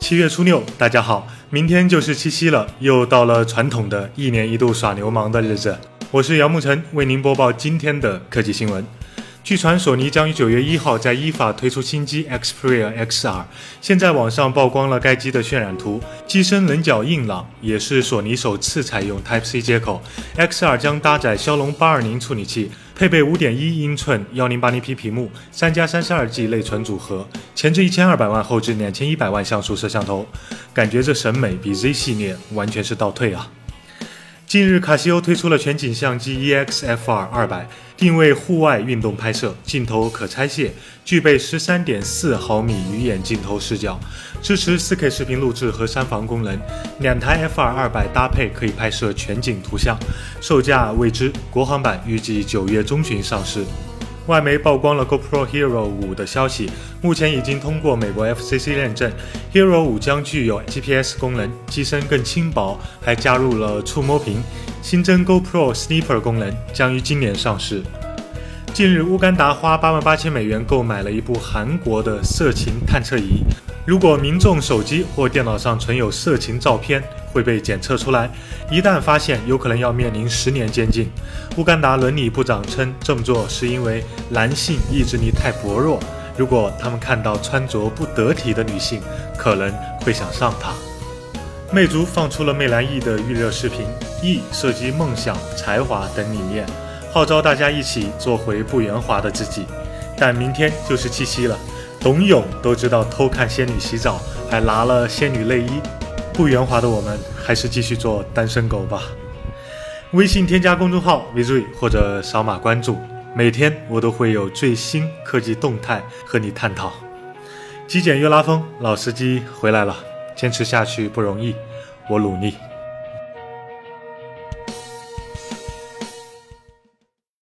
七月初六，大家好，明天就是七夕了，又到了传统的一年一度耍流氓的日子。我是姚慕辰，为您播报今天的科技新闻。据传，索尼将于九月一号在依法推出新机 Xperia XR。现在网上曝光了该机的渲染图，机身棱角硬朗，也是索尼首次采用 Type C 接口。XR 将搭载骁龙八二零处理器。配备五点一英寸幺零八零 P 屏幕，三加三十二 G 内存组合，前置一千二百万，后置两千一百万像素摄像头，感觉这审美比 Z 系列完全是倒退啊！近日，卡西欧推出了全景相机 EXFR 二百，定位户外运动拍摄，镜头可拆卸，具备十三点四毫米鱼眼镜头视角，支持 4K 视频录制和三防功能。两台 FR 二百搭配可以拍摄全景图像，售价未知，国行版预计九月中旬上市。外媒曝光了 GoPro Hero 五的消息，目前已经通过美国 FCC 认证。Hero 五将具有 GPS 功能，机身更轻薄，还加入了触摸屏，新增 GoPro Sniper 功能，将于今年上市。近日，乌干达花八万八千美元购买了一部韩国的色情探测仪。如果民众手机或电脑上存有色情照片，会被检测出来。一旦发现，有可能要面临十年监禁。乌干达伦理部长称，这么做是因为男性意志力太薄弱。如果他们看到穿着不得体的女性，可能会想上她。魅族放出了魅蓝 E 的预热视频，E 涉及梦想、才华等理念。号召大家一起做回不圆滑的自己，但明天就是七夕了，董永都知道偷看仙女洗澡，还拿了仙女内衣，不圆滑的我们还是继续做单身狗吧。微信添加公众号 VZ 或者扫码关注，每天我都会有最新科技动态和你探讨。极简又拉风，老司机回来了，坚持下去不容易，我努力。